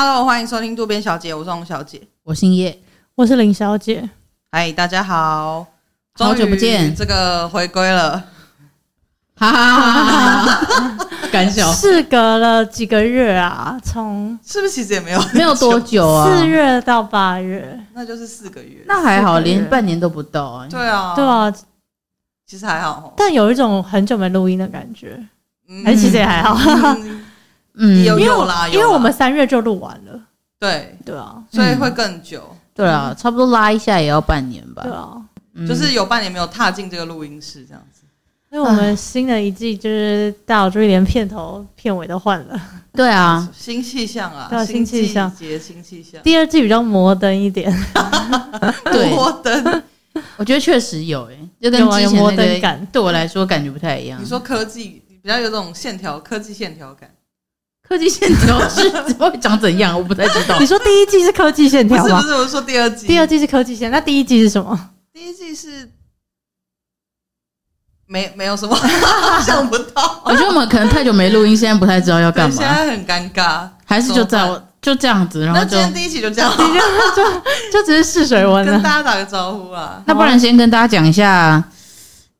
Hello，欢迎收听渡边小姐，我是王小姐，我姓叶，我是林小姐。嗨，大家好，好久不见，这个回归了，哈哈哈哈！感想，事隔了几个月啊，从是不是其实也没有没有多久啊？四月到八月，那就是四个月，那还好，连半年都不到啊。对啊，对啊，其实还好，但有一种很久没录音的感觉，还是其实也还好。嗯，有有啦，因为我们三月就录完了，对。对啊，所以会更久，对啊，差不多拉一下也要半年吧，对啊，就是有半年没有踏进这个录音室这样子。因为我们新的一季就是大小注意连片头片尾都换了，对啊，新气象啊，新气象，节新气象。第二季比较摩登一点，摩登，我觉得确实有诶，就跟之前摩登感。对我来说感觉不太一样。你说科技比较有这种线条，科技线条感。科技线条是会长怎样？我不太知道。你说第一季是科技线条吗？不是，不是，我是说第二季。第二季是科技线，那第一季是什么？第一季是没没有什么 想不到。我觉得我们可能太久没录音，现在不太知道要干嘛。现在很尴尬，还是就这样就这样子，然后就今天第一期就这样，就就就只是试水温，跟大家打个招呼啊。那不然先跟大家讲一下。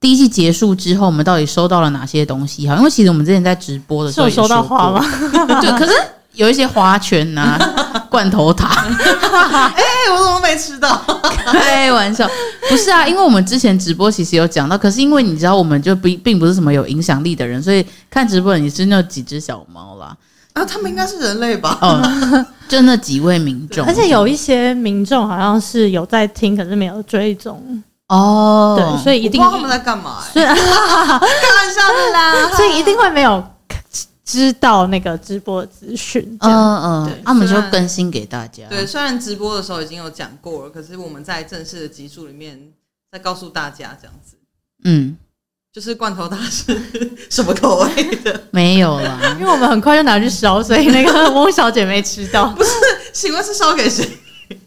第一季结束之后，我们到底收到了哪些东西？哈，因为其实我们之前在直播的时候有收到花吗？对，可是有一些花圈呐、啊，罐头塔。哎、欸，我怎么没吃到？开玩笑，不是啊，因为我们之前直播其实有讲到，可是因为你知道，我们就不并不是什么有影响力的人，所以看直播也是那几只小猫啦。啊，他们应该是人类吧？嗯，就那几位民众，而且有一些民众好像是有在听，可是没有追踪。哦，对，所以一定不知道他们在干嘛、欸？所以 开玩笑的啦，所以一定会没有知道那个直播的资讯。嗯嗯，对，那我们就更新给大家。对，虽然直播的时候已经有讲过了，可是我们在正式的集数里面再告诉大家这样子。嗯，就是罐头大是 什么口味的？没有啦，因为我们很快就拿去烧，所以那个翁小姐没吃到。不是，请问是烧给谁？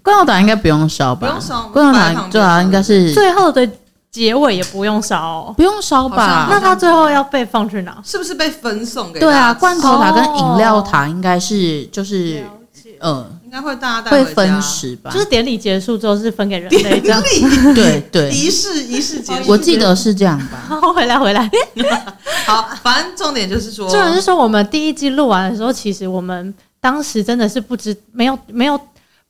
罐头塔应该不用烧吧？不用烧。罐头塔最好，应该是最后的结尾也不用烧，不用烧吧？那它最后要被放去哪？是不是被分送给？对啊，罐头塔跟饮料塔应该是就是呃，应该会大家会分食吧？就是典礼结束之后是分给人类这样。对对，仪式仪式结束，我记得是这样吧？好，回来回来。好，反正重点就是说，重点是说我们第一季录完的时候，其实我们当时真的是不知没有没有。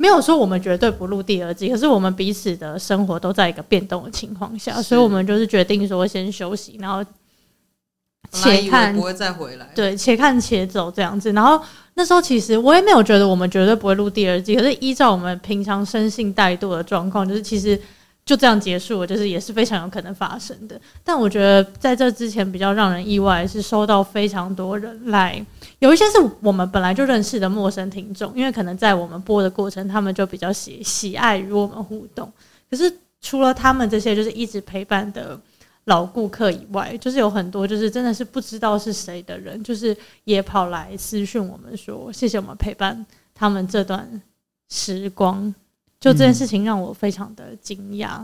没有说我们绝对不录第二季，可是我们彼此的生活都在一个变动的情况下，所以我们就是决定说先休息，然后且看不会再回来。对，且看且走这样子。然后那时候其实我也没有觉得我们绝对不会录第二季，可是依照我们平常生性怠惰的状况，就是其实。就这样结束了，就是也是非常有可能发生的。但我觉得在这之前比较让人意外是收到非常多人来，有一些是我们本来就认识的陌生听众，因为可能在我们播的过程，他们就比较喜喜爱与我们互动。可是除了他们这些就是一直陪伴的老顾客以外，就是有很多就是真的是不知道是谁的人，就是也跑来私讯我们说谢谢我们陪伴他们这段时光。就这件事情让我非常的惊讶，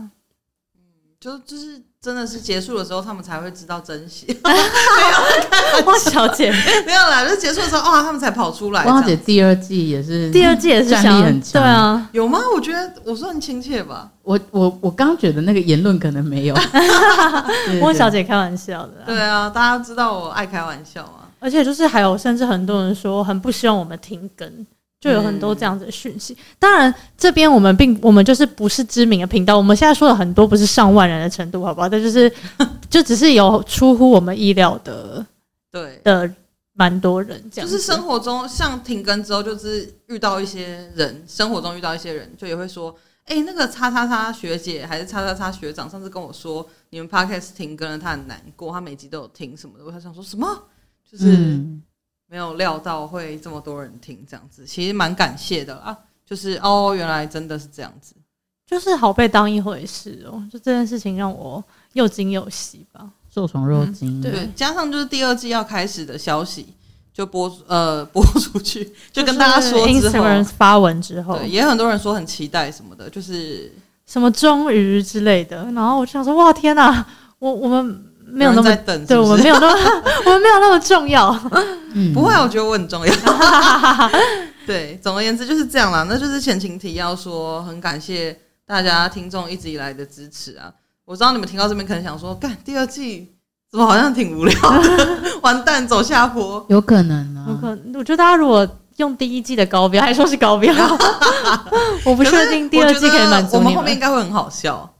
嗯，就就是真的是结束的时候，他们才会知道珍惜。没有，汪小姐 没有啦，就结束的时候，哇，他们才跑出来。汪小姐第二季也是，第二季也是战力很强，对啊，有吗？我觉得我说很亲切吧。我我我刚觉得那个言论可能没有，汪小姐开玩笑的。对啊，大家知道我爱开玩笑啊，而且就是还有，甚至很多人说很不希望我们停更。就有很多这样子的讯息。当然，这边我们并我们就是不是知名的频道。我们现在说的很多不是上万人的程度，好不好？但就是 就只是有出乎我们意料的，对的蛮多人这样。就是生活中像停更之后，就是遇到一些人，生活中遇到一些人，就也会说：“哎，那个叉叉叉学姐还是叉叉叉学长，上次跟我说你们 podcast 停更了，他很难过，他每集都有听什么的。”我还想说什么？就是。嗯没有料到会这么多人听这样子，其实蛮感谢的啦。就是哦，原来真的是这样子，就是好被当一回事哦。就这件事情让我又惊又喜吧，受宠若惊。嗯、对，加上就是第二季要开始的消息就播呃 播出去，就跟大家说之后发文之后，对，也很多人说很期待什么的，就是什么终于之类的。然后我就想说，哇天哪，我我们。没有那么在等是是，对我们没有那么 我们没有那么重要。嗯，不会，我觉得我很重要。对，总而言之就是这样啦。那就是前情提要说，很感谢大家听众一直以来的支持啊。我知道你们听到这边可能想说，干第二季怎么好像挺无聊的，完蛋走下坡。有可能啊，有可能，我觉得大家如果用第一季的高标，还说是高标，我不确定第二季可以满足你们。我们后面应该会很好笑。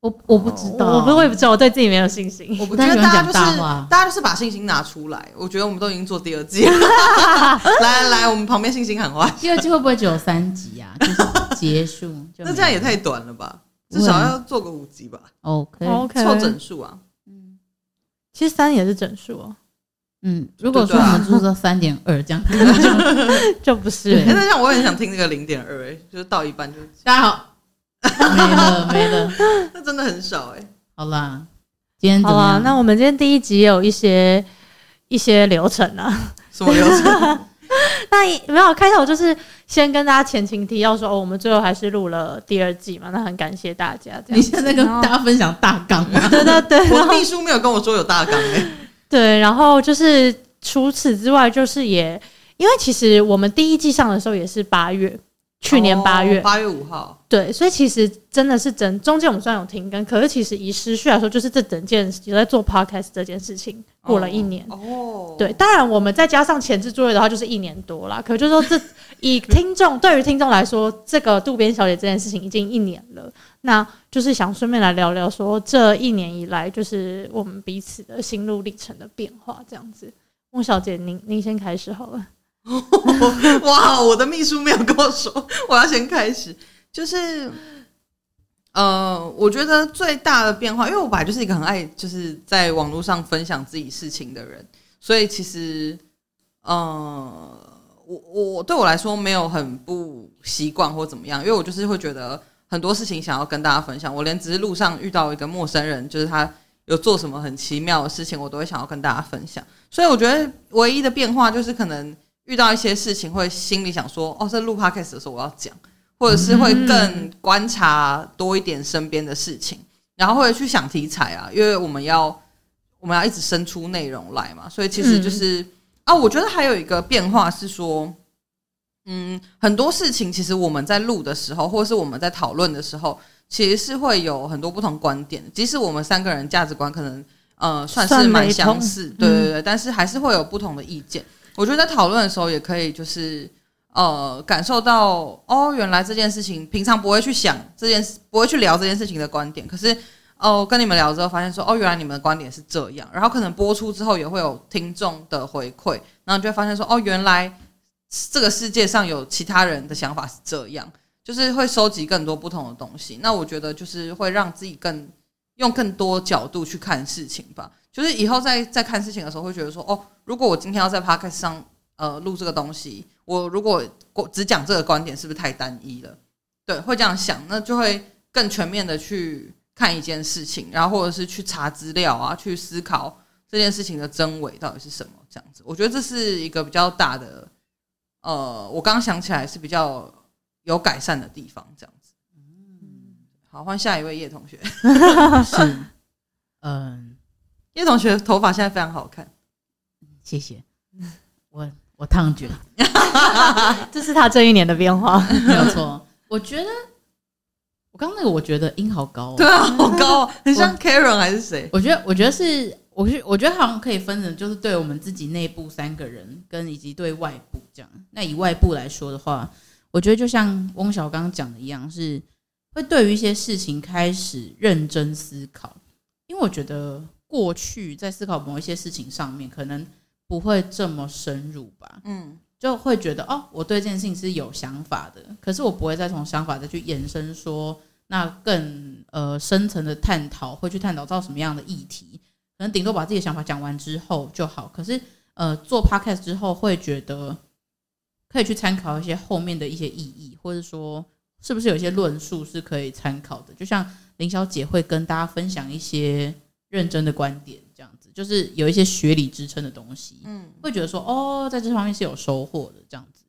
我我不知道，我不我也不知道，我对自己没有信心。我不觉得大家就是大家就是把信心拿出来。我觉得我们都已经做第二季了，来来来，我们旁边信心喊话。第二季会不会只有三集啊？就是结束？那这样也太短了吧？至少要做个五集吧？OK OK，凑整数啊。嗯，其实三也是整数哦。嗯，如果说我们做到三点二这样，就不是。那像我也很想听那个零点二，哎，就是到一半就大家好。没 了没了，那真的很少哎、欸。好啦，今天好啦，那我们今天第一集有一些一些流程啊。什么流程？那没有开头就是先跟大家前情提要说，哦，我们最后还是录了第二季嘛。那很感谢大家。你现在跟大家分享大纲吗？对对对，我的秘书没有跟我说有大纲哎、欸。对，然后就是除此之外，就是也因为其实我们第一季上的时候也是八月。去年八月，八、哦、月五号，对，所以其实真的是整中间我们虽然有停更，可是其实以时序来说，就是这整件有在做 podcast 这件事情过了一年哦。对，当然我们再加上前置作业的话，就是一年多啦。可就是说这以听众对于听众来说，这个渡边小姐这件事情已经一年了，那就是想顺便来聊聊说这一年以来，就是我们彼此的心路历程的变化这样子。孟小姐，您您先开始好了。哇！我的秘书没有跟我说，我要先开始。就是，呃，我觉得最大的变化，因为我本来就是一个很爱就是在网络上分享自己事情的人，所以其实，呃，我我对我来说没有很不习惯或怎么样，因为我就是会觉得很多事情想要跟大家分享。我连只是路上遇到一个陌生人，就是他有做什么很奇妙的事情，我都会想要跟大家分享。所以我觉得唯一的变化就是可能。遇到一些事情，会心里想说：“哦，在录 podcast 的时候我要讲，或者是会更观察多一点身边的事情，然后会去想题材啊，因为我们要我们要一直生出内容来嘛，所以其实就是啊，我觉得还有一个变化是说，嗯，很多事情其实我们在录的时候，或者是我们在讨论的时候，其实是会有很多不同观点，即使我们三个人价值观可能呃算是蛮相似，对对对，但是还是会有不同的意见。”我觉得在讨论的时候，也可以就是呃感受到哦，原来这件事情平常不会去想这件事，不会去聊这件事情的观点。可是哦，跟你们聊之后，发现说哦，原来你们的观点是这样。然后可能播出之后，也会有听众的回馈，然后就会发现说哦，原来这个世界上有其他人的想法是这样，就是会收集更多不同的东西。那我觉得就是会让自己更用更多角度去看事情吧。就是以后在在看事情的时候，会觉得说，哦，如果我今天要在 podcast 上呃录这个东西，我如果只讲这个观点，是不是太单一了？对，会这样想，那就会更全面的去看一件事情，然后或者是去查资料啊，去思考这件事情的真伪到底是什么，这样子。我觉得这是一个比较大的，呃，我刚刚想起来是比较有改善的地方，这样子。嗯，好，换下一位叶同学。是，嗯。叶同学头发现在非常好看，谢谢。我我烫卷，这是他这一年的变化，没有错。我觉得我刚刚那个，我觉得音好高，哦对啊，好高，哦很像 Karen 还是谁？我觉得，我觉得是，我觉我觉得好像可以分成，就是对我们自己内部三个人，跟以及对外部这样。那以外部来说的话，我觉得就像翁小刚讲的一样，是会对于一些事情开始认真思考，因为我觉得。过去在思考某一些事情上面，可能不会这么深入吧。嗯，就会觉得哦，我对这件事情是有想法的，可是我不会再从想法再去延伸说，那更呃深层的探讨，会去探讨到什么样的议题，可能顶多把自己的想法讲完之后就好。可是呃，做 podcast 之后，会觉得可以去参考一些后面的一些意义，或者说是不是有一些论述是可以参考的。就像林小姐会跟大家分享一些。认真的观点，这样子就是有一些学理支撑的东西，嗯，会觉得说哦，在这方面是有收获的这样子。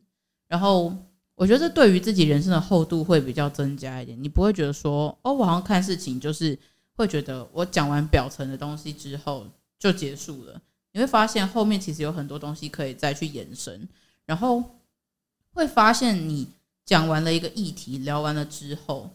然后我觉得这对于自己人生的厚度会比较增加一点，你不会觉得说哦，我好像看事情就是会觉得我讲完表层的东西之后就结束了。你会发现后面其实有很多东西可以再去延伸，然后会发现你讲完了一个议题，聊完了之后，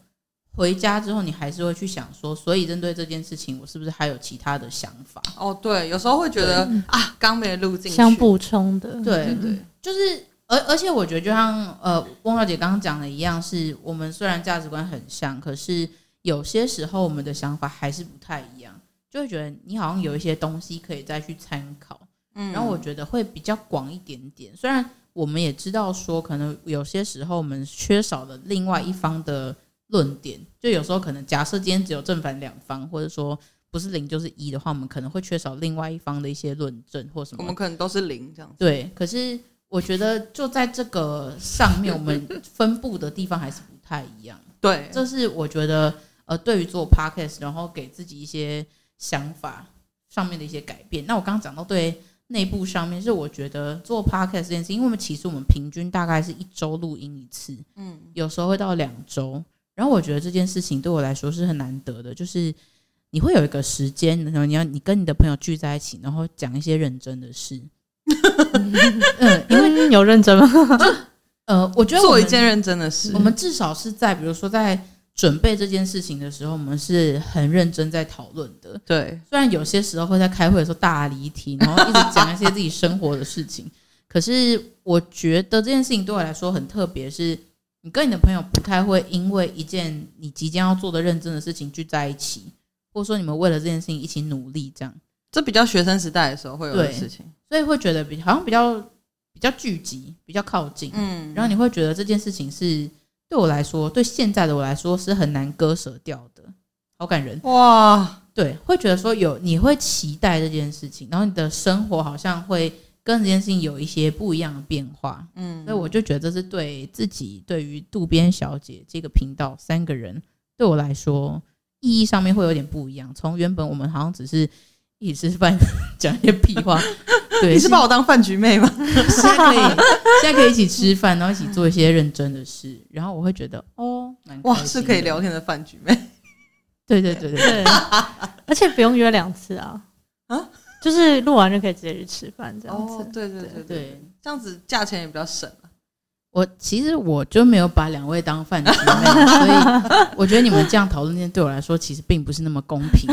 回家之后你还是会去想说，所以针对这件事情，我是不是还有其他的想法？哦，对，有时候会觉得啊，刚没录进去，想补充的，对对，就是而而且我觉得就像呃翁小姐刚刚讲的一样，是我们虽然价值观很像，可是有些时候我们的想法还是不太一样。就会觉得你好像有一些东西可以再去参考，嗯，然后我觉得会比较广一点点。虽然我们也知道说，可能有些时候我们缺少了另外一方的论点，就有时候可能假设今天只有正反两方，或者说不是零就是一的话，我们可能会缺少另外一方的一些论证或什么。我们可能都是零这样子。对，可是我觉得就在这个上面，我们分布的地方还是不太一样。对，这是我觉得呃，对于做 podcast，然后给自己一些。想法上面的一些改变。那我刚刚讲到对内部上面，是我觉得做 podcast 这件事，因为我们其实我们平均大概是一周录音一次，嗯，有时候会到两周。然后我觉得这件事情对我来说是很难得的，就是你会有一个时间，然后你要你跟你的朋友聚在一起，然后讲一些认真的事。嗯，因为有认真吗？呃，我觉得做一件认真的事，我们至少是在比如说在。准备这件事情的时候，我们是很认真在讨论的。对，虽然有些时候会在开会的时候大离题，然后一直讲一些自己生活的事情，可是我觉得这件事情对我来说很特别，是你跟你的朋友不太会因为一件你即将要做的认真的事情聚在一起，或者说你们为了这件事情一起努力，这样。这比较学生时代的时候会有的事情，所以会觉得比好像比较比较聚集，比较靠近。嗯，然后你会觉得这件事情是。对我来说，对现在的我来说是很难割舍掉的，好感人哇！对，会觉得说有你会期待这件事情，然后你的生活好像会跟这件事情有一些不一样的变化，嗯，所以我就觉得这是对自己，对于渡边小姐这个频道三个人，对我来说意义上面会有点不一样。从原本我们好像只是一起吃饭，讲一些屁话。对，你是把我当饭局妹吗？现在可以，现在可以一起吃饭，然后一起做一些认真的事，然后我会觉得哦，哇，是可以聊天的饭局妹。对对对对对，而且不用约两次啊，啊，就是录完就可以直接去吃饭这样子。哦，对对对对，这样子价钱也比较省。我其实我就没有把两位当饭局，所以我觉得你们这样讨论，这对我来说其实并不是那么公平。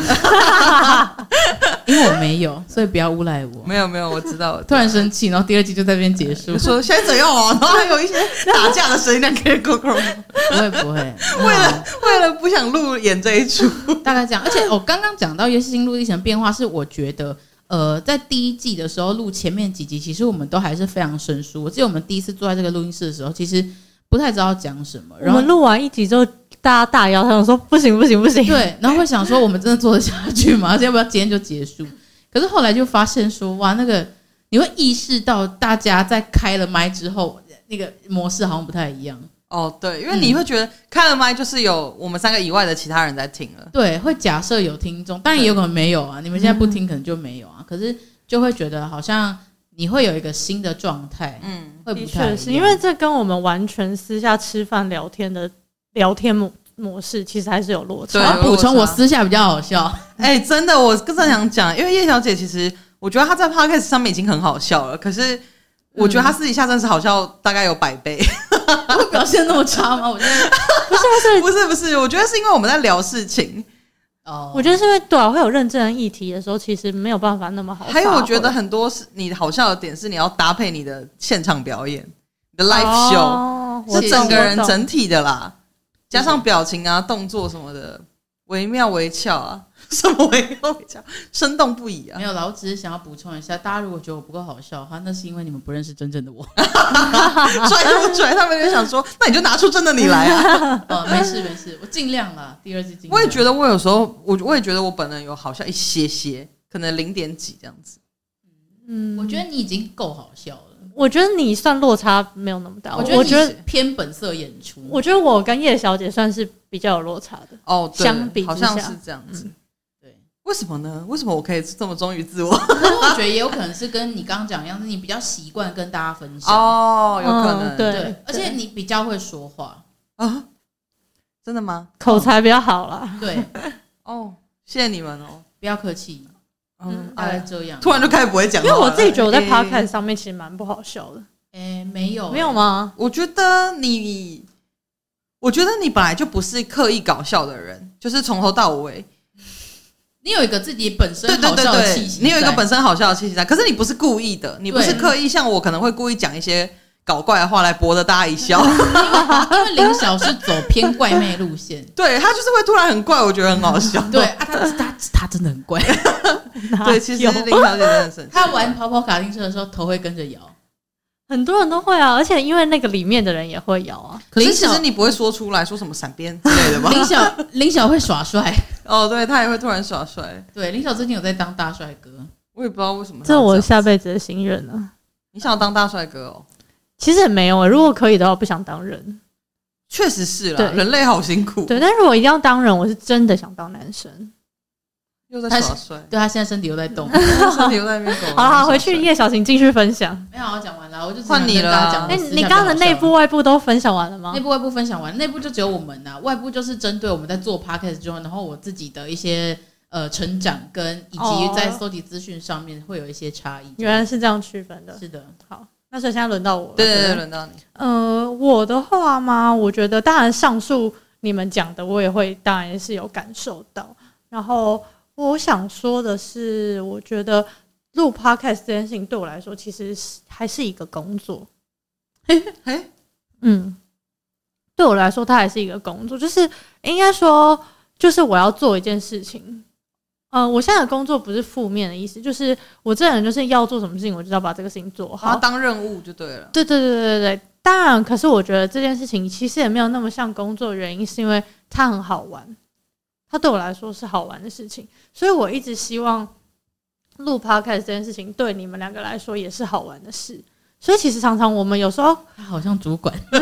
因为我没有，所以不要诬赖我。没有没有，我知道。突然生气，然后第二季就在这边结束。说现在怎样啊？然后还有一些打架的声音，那可以够够吗？不会不会。为了为了不想录演这一出，大概这样。而且我刚刚讲到一些心路历程变化，是我觉得。呃，在第一季的时候录前面几集，其实我们都还是非常生疏。我记得我们第一次坐在这个录音室的时候，其实不太知道讲什么。然后我们录完一集之后，大家大摇头说：“不行不行不行！” 对，然后会想说：“我们真的做得下去吗？要不要今天就结束？”可是后来就发现说：“哇，那个你会意识到大家在开了麦之后，那个模式好像不太一样。”哦，对，因为你会觉得开了麦就是有我们三个以外的其他人在听了。对，会假设有听众，当然也有可能没有啊。你们现在不听，可能就没有啊。可是就会觉得好像你会有一个新的状态，嗯，会不太。是因为这跟我们完全私下吃饭聊天的聊天模模式其实还是有落差。我要补充，我私下比较好笑。哎、欸，真的，我更想讲，因为叶小姐其实我觉得她在 Podcast 上面已经很好笑了，可是。我觉得他私底下真是好笑，大概有百倍。会表现那么差吗？我觉得不是不是不是不是，我觉得是因为我们在聊事情。哦，我觉得是因为对啊，会有认真的议题的时候，其实没有办法那么好。还有，我觉得很多是你好笑的点是你要搭配你的现场表演，你的 live show，是整个人整体的啦，加上表情啊、动作什么的，惟妙惟肖啊。什么惟妙惟肖，生动不已啊！没有啦，我只是想要补充一下，大家如果觉得我不够好笑的话，那是因为你们不认识真正的我。拽不拽？他们就想说，那你就拿出真的你来啊！哦，没事没事，我尽量了。第二季尽量。我也觉得我有时候，我我也觉得我本人有好笑一些些，可能零点几这样子。嗯，我觉得你已经够好笑了。我觉得你算落差没有那么大。我觉得偏本色演出。我觉得我跟叶小姐算是比较有落差的。哦，相比好像是这样子。为什么呢？为什么我可以这么忠于自我？我觉得也有可能是跟你刚刚讲一样，是你比较习惯跟大家分享哦，有可能、嗯、对，对，而且你比较会说话啊，真的吗？口才比较好啦。对，哦，谢谢你们哦，不要客气。嗯，大概这样。突然就开始不会讲，因为我自己觉得我在 podcast 上面其实蛮不好笑的。哎，没有，没有吗？我觉得你，我觉得你本来就不是刻意搞笑的人，就是从头到尾，你有一个自己本身好笑的气息，你有一个本身好笑的气息在。可是你不是故意的，你不是刻意，像我可能会故意讲一些。搞怪的话来博得大家一笑，因为林晓是走偏怪妹路线，对他就是会突然很怪，我觉得很好笑。对啊，他他他真的很怪。对，其实林小姐真的很，他玩跑跑卡丁车的时候头会跟着摇，很多人都会啊，而且因为那个里面的人也会摇啊。可是其实你不会说出来说什么闪边之类的吧？林晓林晓会耍帅哦，对他也会突然耍帅。对，林晓最近有在当大帅哥，我也不知道为什么。这我下辈子的心愿呢。你想要当大帅哥哦？其实也没有啊，如果可以的话，不想当人。确实是了，人类好辛苦。对，但是我一定要当人，我是真的想当男生。又在耍帅，对他现在身体又在动，身体又在那边动。好好，回去叶小晴继续分享。没有，我讲完了，我就换你了。哎，你刚刚的内部外部都分享完了吗？内部外部分享完，内部就只有我们呐，外部就是针对我们在做 podcast 之后，然后我自己的一些呃成长跟以及在搜集资讯上面会有一些差异。原来是这样区分的。是的，好。那所以现在轮到我了，对对对，轮到你。呃，我的话嘛，我觉得当然上述你们讲的，我也会当然也是有感受到。然后我想说的是，我觉得录 podcast 这件事情对我来说，其实是还是一个工作。嘿，嘿，嗯，对我来说，它还是一个工作，就是应该说，就是我要做一件事情。嗯、呃，我现在的工作不是负面的意思，就是我这人就是要做什么事情，我就要把这个事情做好，当任务就对了。对对对对对，当然，可是我觉得这件事情其实也没有那么像工作，原因是因为它很好玩，它对我来说是好玩的事情，所以我一直希望录 podcast 这件事情对你们两个来说也是好玩的事。所以其实常常我们有时候他好像主管，没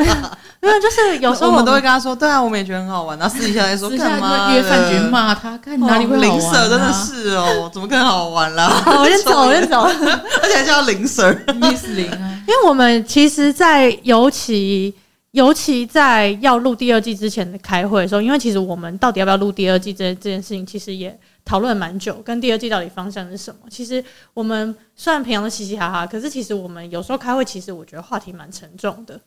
有，就是有时候我们都会跟他说，对啊，我们也觉得很好玩。然后私底下来说，干嘛约饭局骂他，看哪里会好玩？林 Sir 真的是哦，怎么更好玩 啦？我先走，我先走，而且还叫林 Sir，Miss 林啊。因为我们其实，在尤其尤其在要录第二季之前的开会的时候，因为其实我们到底要不要录第二季这这件事情，其实也。讨论蛮久，跟第二季到底方向是什么？其实我们虽然平常都嘻嘻哈哈，可是其实我们有时候开会，其实我觉得话题蛮沉重的。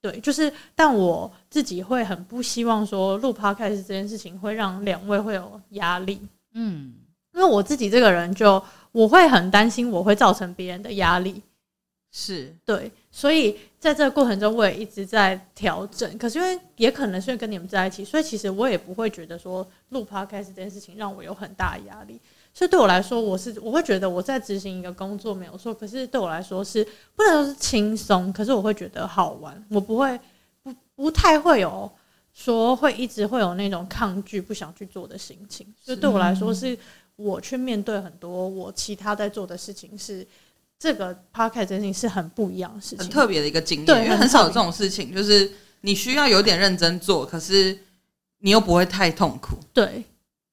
对，就是，但我自己会很不希望说录 podcast 这件事情会让两位会有压力。嗯，因为我自己这个人就我会很担心我会造成别人的压力。是对，所以。在这个过程中，我也一直在调整。可是因为也可能是跟你们在一起，所以其实我也不会觉得说录 podcast 这件事情让我有很大压力。所以对我来说，我是我会觉得我在执行一个工作没有错。可是对我来说是不能说是轻松，可是我会觉得好玩。我不会不不太会有说会一直会有那种抗拒不想去做的心情。所以对我来说，是我去面对很多我其他在做的事情是。这个 podcast 这件事情是很不一样的事情，很特别的一个经验，因为很少有这种事情，就是你需要有点认真做，可是你又不会太痛苦。对。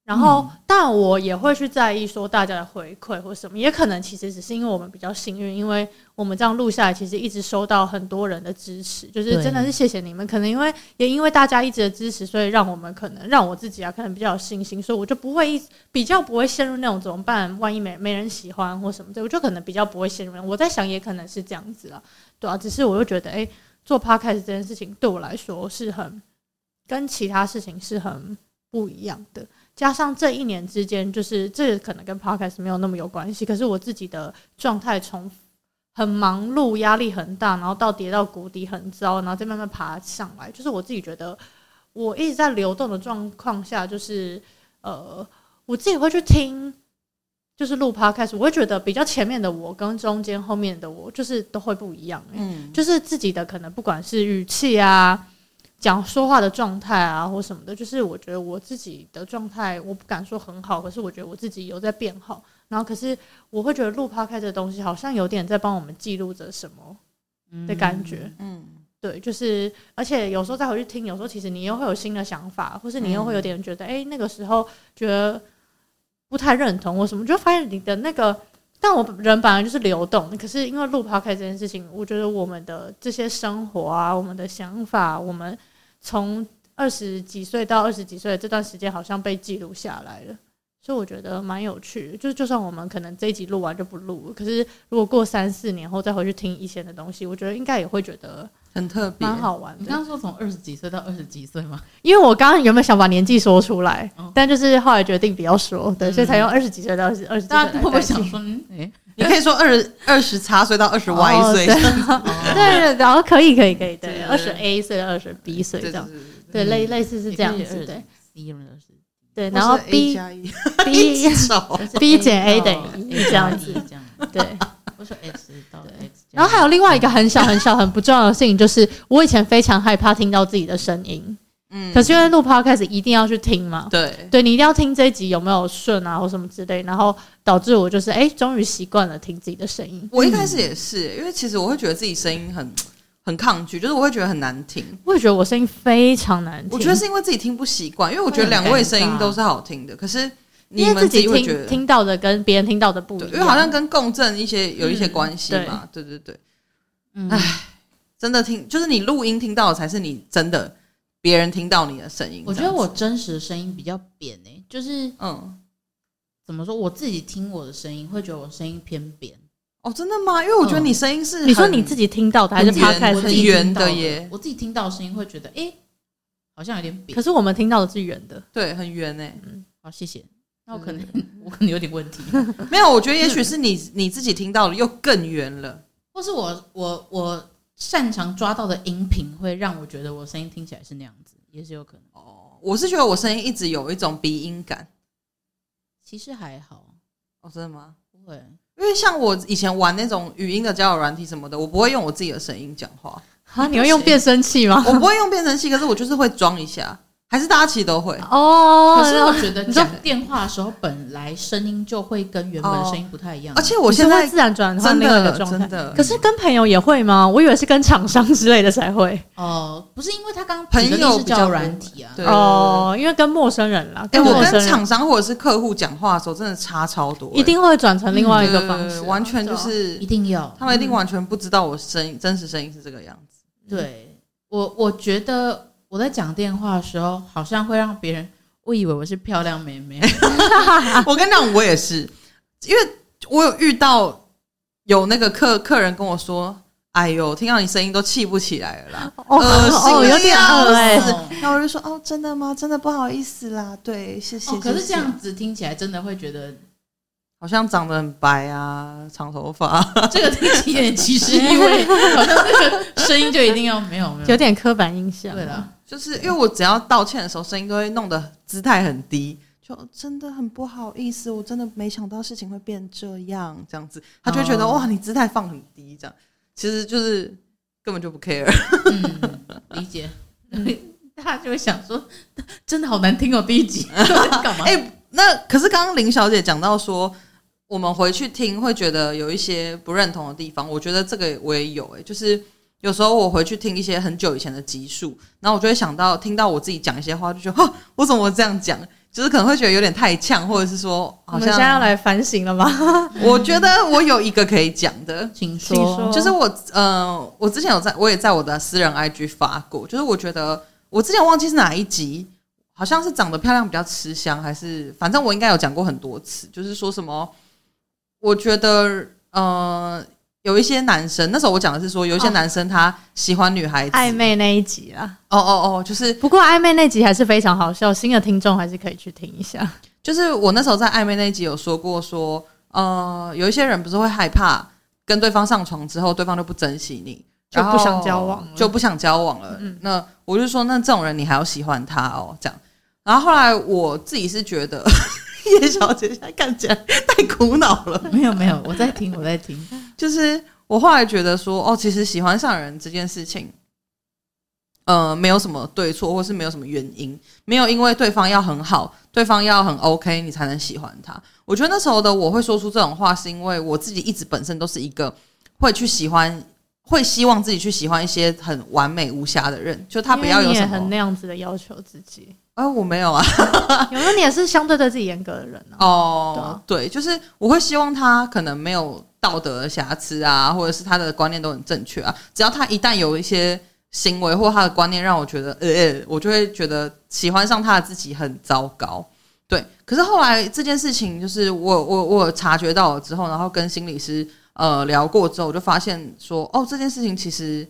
然后，但我也会去在意说大家的回馈或什么，也可能其实只是因为我们比较幸运，因为我们这样录下来，其实一直收到很多人的支持，就是真的是谢谢你们。可能因为也因为大家一直的支持，所以让我们可能让我自己啊，可能比较有信心，所以我就不会一比较不会陷入那种怎么办？万一没没人喜欢或什么的，我就可能比较不会陷入。我在想，也可能是这样子啊，对啊。只是我又觉得，哎，做 podcast 这件事情对我来说是很跟其他事情是很不一样的。加上这一年之间，就是这可能跟 podcast 没有那么有关系。可是我自己的状态从很忙碌、压力很大，然后到跌到谷底很糟，然后再慢慢爬上来。就是我自己觉得，我一直在流动的状况下，就是呃，我自己会去听，就是录 podcast，我会觉得比较前面的我跟中间后面的我，就是都会不一样。嗯，就是自己的可能不管是语气啊。讲说话的状态啊，或什么的，就是我觉得我自己的状态，我不敢说很好，可是我觉得我自己有在变好。然后，可是我会觉得录 podcast 的东西好像有点在帮我们记录着什么的感觉。嗯，对，就是而且有时候再回去听，有时候其实你又会有新的想法，或是你又会有点觉得，哎、欸，那个时候觉得不太认同或什么，就发现你的那个。但我人本来就是流动，可是因为录 podcast 这件事情，我觉得我们的这些生活啊，我们的想法，我们。从二十几岁到二十几岁的这段时间，好像被记录下来了，所以我觉得蛮有趣的。就是就算我们可能这一集录完就不录，可是如果过三四年后再回去听以前的东西，我觉得应该也会觉得很特别，蛮好玩。你刚刚说从二十几岁到二十几岁吗？因为我刚刚原本想把年纪说出来，哦、但就是后来决定不要说，对，嗯、所以才用二十几岁到二十二十几岁。大家会不会想说，哎、欸，你可以说二二十差岁到二十 Y 岁，对，对，然后可以可以可以，对，二十 A 岁到二十 B 岁这样，对，类类似是这样子，对。对，然后 B B B 减 A 等于这样子，对。我说 X 到 X，然后还有另外一个很小很小很不重要的事情，就是我以前非常害怕听到自己的声音，嗯，可是因为录 Podcast 一定要去听嘛，对，对你一定要听这一集有没有顺啊或什么之类，然后导致我就是哎，终于习惯了听自己的声音。我一开始也是，因为其实我会觉得自己声音很。很抗拒，就是我会觉得很难听。我也觉得我声音非常难听。我觉得是因为自己听不习惯，因为我觉得两位声音都是好听的，可是你们自己会觉得听到的跟别人听到的不一样，因为好像跟共振一些有一些关系嘛。对对对，哎，真的听就是你录音听到的才是你真的别人听到你的声音。我觉得我真实的声音比较扁诶，就是嗯，怎么说？我自己听我的声音会觉得我声音偏扁。哦，真的吗？因为我觉得你声音是，你说你自己听到的还是他开很圆的耶？我自己听到的声音会觉得，哎，好像有点扁。可是我们听到的是圆的，对，很圆诶。嗯，好，谢谢。那我可能 我可能有点问题。没有，我觉得也许是你你自己听到了又更圆了，或是我我我擅长抓到的音频会让我觉得我声音听起来是那样子，也是有可能。哦，我是觉得我声音一直有一种鼻音感，其实还好。哦，真的吗？不会。因为像我以前玩那种语音的交友软体什么的，我不会用我自己的声音讲话。啊，你会用变声器吗？我不会用变声器，可是我就是会装一下。还是大家其实都会哦，可是我觉得讲电话的时候本来声音就会跟原本的声音不太一样，而且我现在自然转换那个状态。真的，可是跟朋友也会吗？我以为是跟厂商之类的才会。哦，不是，因为他刚朋友比较软体啊。哦，因为跟陌生人啦。哎，我跟厂商或者是客户讲话的时候，真的差超多。一定会转成另外一个方式，完全就是一定要，他们一定完全不知道我声音真实声音是这个样子。对我，我觉得。我在讲电话的时候，好像会让别人误以为我是漂亮妹妹。我跟你讲，我也是，因为我有遇到有那个客客人跟我说：“哎呦，听到你声音都气不起来了啦，恶心，有点恶哎。”然后我就说：“哦，真的吗？真的不好意思啦，对，谢谢。”可是这样子听起来真的会觉得好像长得很白啊，长头发，这个听起来有点歧视意味，好像这个声音就一定要没有没有，有点刻板印象。对了。就是因为我只要道歉的时候，声音都会弄得姿态很低，就真的很不好意思，我真的没想到事情会变这样，这样子，他就会觉得、哦、哇，你姿态放很低，这样，其实就是根本就不 care。嗯，理解。大家就会想说，真的好难听哦，第一集 干嘛？哎、欸，那可是刚刚林小姐讲到说，我们回去听会觉得有一些不认同的地方，我觉得这个我也有、欸，哎，就是。有时候我回去听一些很久以前的集数，然后我就会想到听到我自己讲一些话，就觉得，我怎么会这样讲？就是可能会觉得有点太呛，或者是说，好像我们现在要来反省了吗？我觉得我有一个可以讲的，请说。就是我，呃，我之前有在，我也在我的私人 IG 发过，就是我觉得我之前忘记是哪一集，好像是长得漂亮比较吃香，还是反正我应该有讲过很多次，就是说什么，我觉得，呃。有一些男生，那时候我讲的是说，有一些男生他喜欢女孩子暧昧那一集啊。哦哦哦，就是不过暧昧那集还是非常好笑，新的听众还是可以去听一下。就是我那时候在暧昧那一集有说过说，说呃，有一些人不是会害怕跟对方上床之后，对方就不珍惜你，就不想交往，就不想交往了。嗯，那我就说，那这种人你还要喜欢他哦？这样。然后后来我自己是觉得。叶小姐现在看起来太苦恼了。没有没有，我在听，我在听。就是我后来觉得说，哦，其实喜欢上人这件事情，呃，没有什么对错，或是没有什么原因，没有因为对方要很好，对方要很 OK，你才能喜欢他。我觉得那时候的我会说出这种话，是因为我自己一直本身都是一个会去喜欢，会希望自己去喜欢一些很完美无瑕的人，就他不要有什么很那样子的要求自己。啊，我没有啊，有没有？你也是相对对自己严格的人呢？哦，对，就是我会希望他可能没有道德瑕疵啊，或者是他的观念都很正确啊。只要他一旦有一些行为或他的观念让我觉得，呃，我就会觉得喜欢上他的自己很糟糕。对，可是后来这件事情，就是我我我察觉到了之后，然后跟心理师呃聊过之后，我就发现说，哦，这件事情其实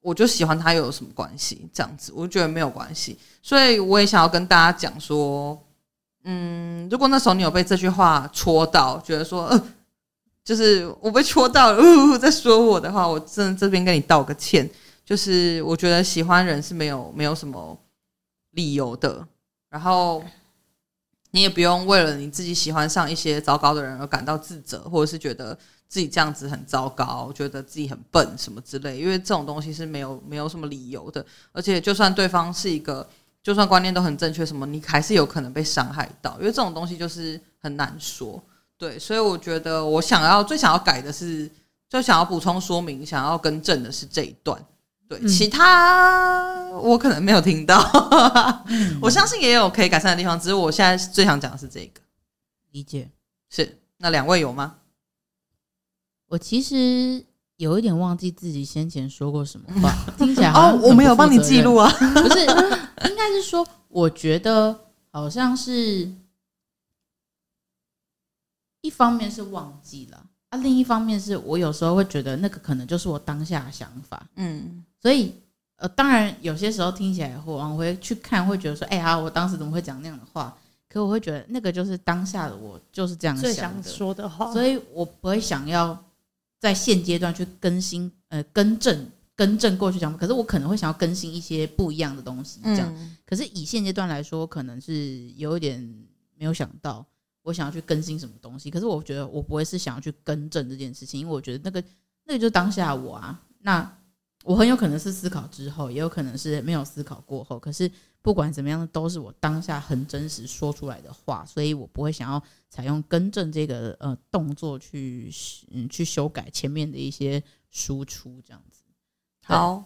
我就喜欢他又有什么关系？这样子，我就觉得没有关系。所以我也想要跟大家讲说，嗯，如果那时候你有被这句话戳到，觉得说，呃，就是我被戳到了，呜，在说我的话，我真的这边跟你道个歉。就是我觉得喜欢人是没有没有什么理由的，然后你也不用为了你自己喜欢上一些糟糕的人而感到自责，或者是觉得自己这样子很糟糕，觉得自己很笨什么之类，因为这种东西是没有没有什么理由的，而且就算对方是一个，就算观念都很正确，什么你还是有可能被伤害到，因为这种东西就是很难说。对，所以我觉得我想要最想要改的是，就想要补充说明，想要更正的是这一段。对，其他我可能没有听到，嗯、我相信也有可以改善的地方，只是我现在最想讲的是这个。理解。是，那两位有吗？我其实有一点忘记自己先前说过什么话，听起来好哦，我没有帮你记录啊，不是，应该是说，我觉得好像是，一方面是忘记了。啊、另一方面是我有时候会觉得那个可能就是我当下的想法，嗯，所以呃，当然有些时候听起来会往回去看，会觉得说，哎呀，我当时怎么会讲那样的话？可我会觉得那个就是当下的我就是这样想的，最想说的话，所以我不会想要在现阶段去更新呃更正更正过去讲，可是我可能会想要更新一些不一样的东西，这样。嗯、可是以现阶段来说，可能是有一点没有想到。我想要去更新什么东西，可是我觉得我不会是想要去更正这件事情，因为我觉得那个那个就是当下我啊，那我很有可能是思考之后，也有可能是没有思考过后。可是不管怎么样，都是我当下很真实说出来的话，所以我不会想要采用更正这个呃动作去嗯去修改前面的一些输出这样子。好，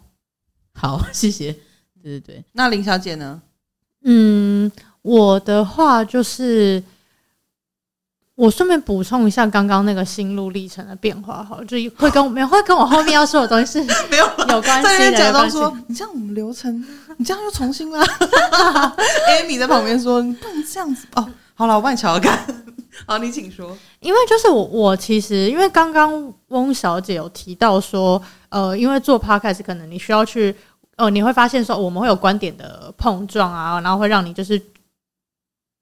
好，谢谢。对对对，那林小姐呢？嗯，我的话就是。我顺便补充一下刚刚那个心路历程的变化，好，就会跟我没有会跟我后面要说的东西是 没有有关系的。在假装说，你这样我们流程，你这样又重新了。Amy 在旁边说，你不能这样子哦。好了，我帮你调侃。好，你请说。因为就是我，我其实因为刚刚翁小姐有提到说，呃，因为做 podcast 可能你需要去，呃，你会发现说我们会有观点的碰撞啊，然后会让你就是。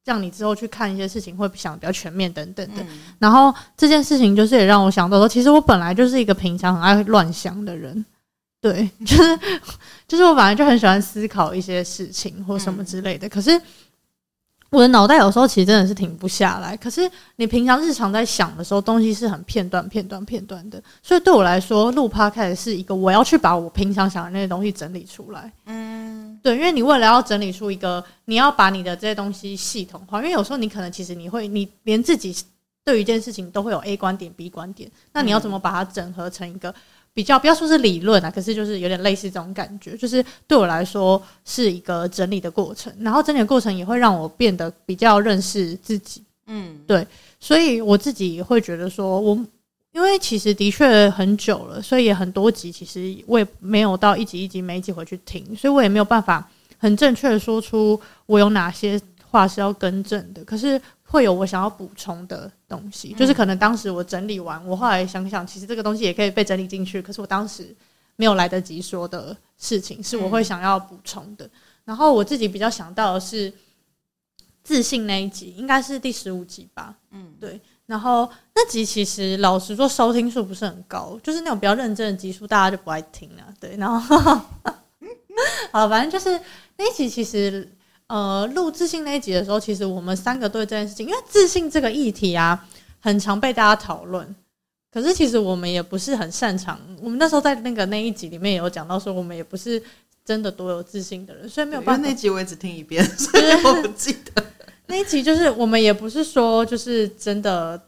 让你之后去看一些事情会想得比较全面等等的，嗯、然后这件事情就是也让我想到说，其实我本来就是一个平常很爱乱想的人，对，就是就是我本来就很喜欢思考一些事情或什么之类的，嗯、可是我的脑袋有时候其实真的是停不下来。可是你平常日常在想的时候，东西是很片段、片段、片段的，所以对我来说，录 Podcast 是一个我要去把我平常想的那些东西整理出来，嗯。对，因为你为了要整理出一个，你要把你的这些东西系统化，因为有时候你可能其实你会，你连自己对于一件事情都会有 A 观点、B 观点，那你要怎么把它整合成一个比较，不要说是理论啊，可是就是有点类似这种感觉，就是对我来说是一个整理的过程，然后整理的过程也会让我变得比较认识自己，嗯，对，所以我自己会觉得说我。因为其实的确很久了，所以也很多集，其实我也没有到一集一集每一集回去听，所以我也没有办法很正确的说出我有哪些话是要更正的。可是会有我想要补充的东西，就是可能当时我整理完，我后来想想，其实这个东西也可以被整理进去，可是我当时没有来得及说的事情，是我会想要补充的。然后我自己比较想到的是自信那一集，应该是第十五集吧？嗯，对。然后那集其实老实说收听数不是很高，就是那种比较认真的集数，大家就不爱听了。对，然后 好，反正就是那一集其实呃录自信那一集的时候，其实我们三个对这件事情，因为自信这个议题啊，很常被大家讨论。可是其实我们也不是很擅长，我们那时候在那个那一集里面也有讲到说，我们也不是真的多有自信的人，所以没有办法。那集我也只听一遍，所以我不记得。那一集就是我们也不是说就是真的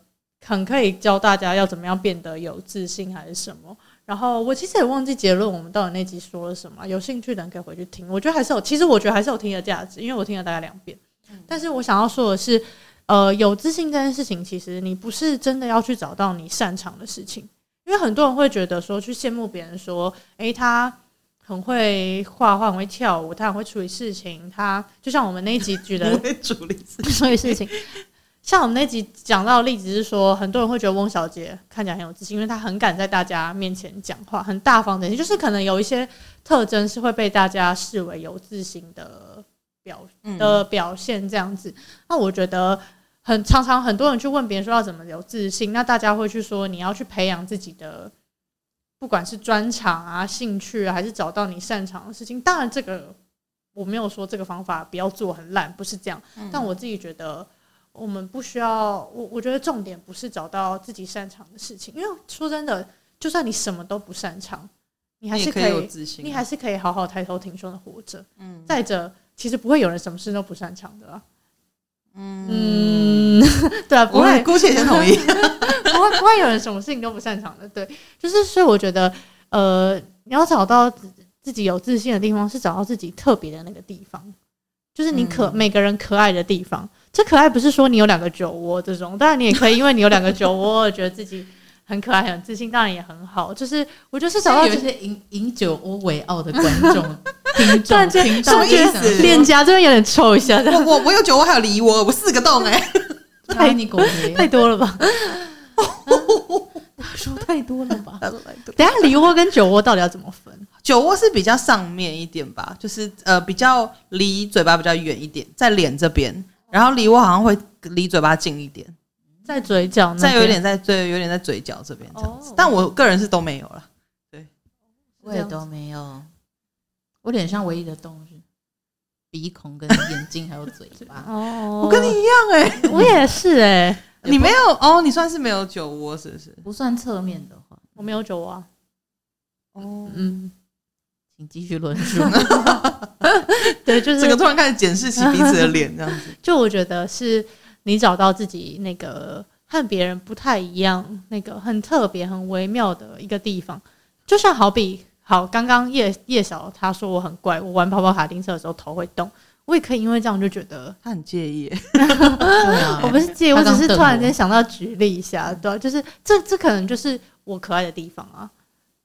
很可以教大家要怎么样变得有自信还是什么。然后我其实也忘记结论，我们到底那集说了什么。有兴趣的人可以回去听，我觉得还是有，其实我觉得还是有听的价值，因为我听了大概两遍。但是我想要说的是，呃，有自信这件事情，其实你不是真的要去找到你擅长的事情，因为很多人会觉得说去羡慕别人说，诶，他。很会画画，很会跳舞，他很会处理事情。他就像我们那一集举的，会处理处理事情。像我们那集讲到的例子是说，很多人会觉得翁小姐看起来很有自信，因为她很敢在大家面前讲话，很大方的，就是可能有一些特征是会被大家视为有自信的表的表现这样子。那我觉得很常常很多人去问别人说要怎么有自信，那大家会去说你要去培养自己的，不管是专长啊、兴趣啊，还是找到你擅长的事情。当然，这个我没有说这个方法不要做很烂，不是这样。但我自己觉得。我们不需要我，我觉得重点不是找到自己擅长的事情，因为说真的，就算你什么都不擅长，你还是可以，你，还是可以好好抬头挺胸的活着。嗯，再者，其实不会有人什么事都不擅长的啊。嗯，对啊，不会，姑且先同意，不会不会有人什么事情都不擅长的。对，就是所以我觉得，呃，你要找到自己有自信的地方，是找到自己特别的那个地方，就是你可、嗯、每个人可爱的地方。这可爱不是说你有两个酒窝这种，当然你也可以，因为你有两个酒窝，觉得自己很可爱、很自信，当然也很好。就是我就是找到有一些以以酒窝为傲的观众听众，听什么意思？脸颊这边有点臭一下。我我我有酒窝，还有梨窝，我四个洞哎、欸，太你狗太多了吧？说太多了吧？等下梨窝跟酒窝到底要怎么分？酒窝是比较上面一点吧，就是呃比较离嘴巴比较远一点，在脸这边。然后梨窝好像会离嘴巴近一点，在嘴角，再有点在嘴，有点在嘴角这边这样子。但我个人是都没有了，对，我也都没有。我脸上唯一的洞是鼻孔跟 眼睛还有嘴巴。哦，我跟你一样哎，我也是哎。你没有哦？你算是没有酒窝是不是？不算侧面的话，我没有酒窝。哦，嗯。你继续论述。对，就是整个突然开始检视起彼此的脸，这样子。就我觉得是你找到自己那个和别人不太一样，那个很特别、很微妙的一个地方。就像好比，好，刚刚叶叶晓他说我很怪，我玩跑跑卡丁车的时候头会动，我也可以因为这样就觉得他很介意。我不是介意，我只是突然间想到举例一下，对、啊，就是这这可能就是我可爱的地方啊。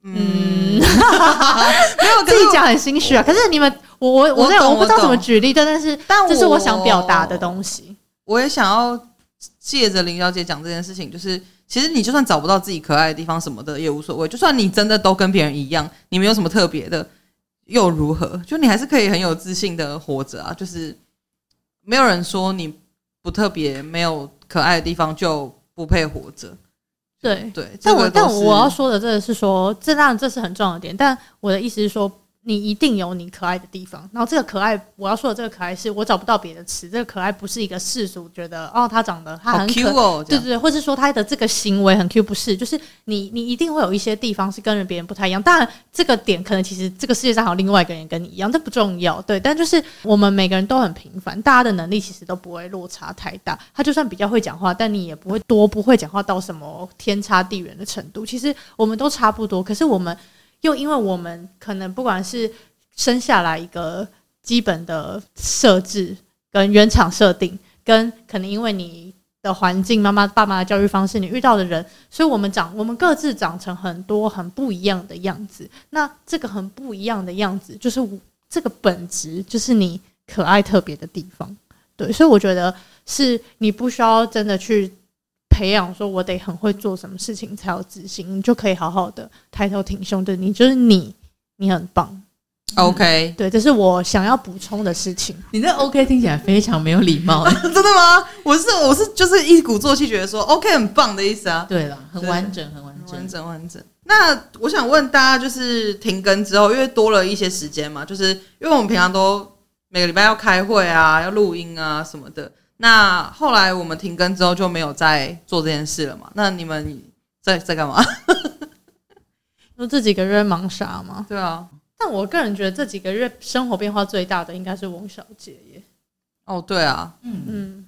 嗯，没有自己讲很心虚啊。可是你们，我我我我，我不知道怎么举例，但但是，但这是我想表达的东西。我也想要借着林小姐讲这件事情，就是其实你就算找不到自己可爱的地方什么的也无所谓，就算你真的都跟别人一样，你没有什么特别的又如何？就你还是可以很有自信的活着啊。就是没有人说你不特别，没有可爱的地方就不配活着。对对，但我但我要说的这个是说，这当然这是很重要的点，但我的意思是说。你一定有你可爱的地方，然后这个可爱，我要说的这个可爱是我找不到别的词。这个可爱不是一个世俗觉得哦，他长得他很可爱，哦，对对对，或是说他的这个行为很 Q，不是，就是你你一定会有一些地方是跟人别人不太一样。当然，这个点可能其实这个世界上还有另外一个人跟你一样，这不重要，对。但就是我们每个人都很平凡，大家的能力其实都不会落差太大。他就算比较会讲话，但你也不会多不会讲话到什么天差地远的程度。其实我们都差不多，可是我们。又因为我们可能不管是生下来一个基本的设置跟原厂设定，跟可能因为你的环境、妈妈、爸妈的教育方式、你遇到的人，所以我们长我们各自长成很多很不一样的样子。那这个很不一样的样子，就是这个本质，就是你可爱特别的地方。对，所以我觉得是你不需要真的去。培养说，我得很会做什么事情才有自信，你就可以好好的抬头挺胸的。你就是你，你很棒。OK，对，这是我想要补充的事情。你那 OK 听起来非常没有礼貌，真的吗？我是我是就是一鼓作气，觉得说 OK 很棒的意思啊。对了，很完整，很完整，完整完整。那我想问大家，就是停更之后，因为多了一些时间嘛，就是因为我们平常都每个礼拜要开会啊，要录音啊什么的。那后来我们停更之后就没有再做这件事了嘛？那你们在在干嘛？说这几个月忙啥吗？对啊，但我个人觉得这几个月生活变化最大的应该是翁小姐耶。哦，对啊，嗯嗯，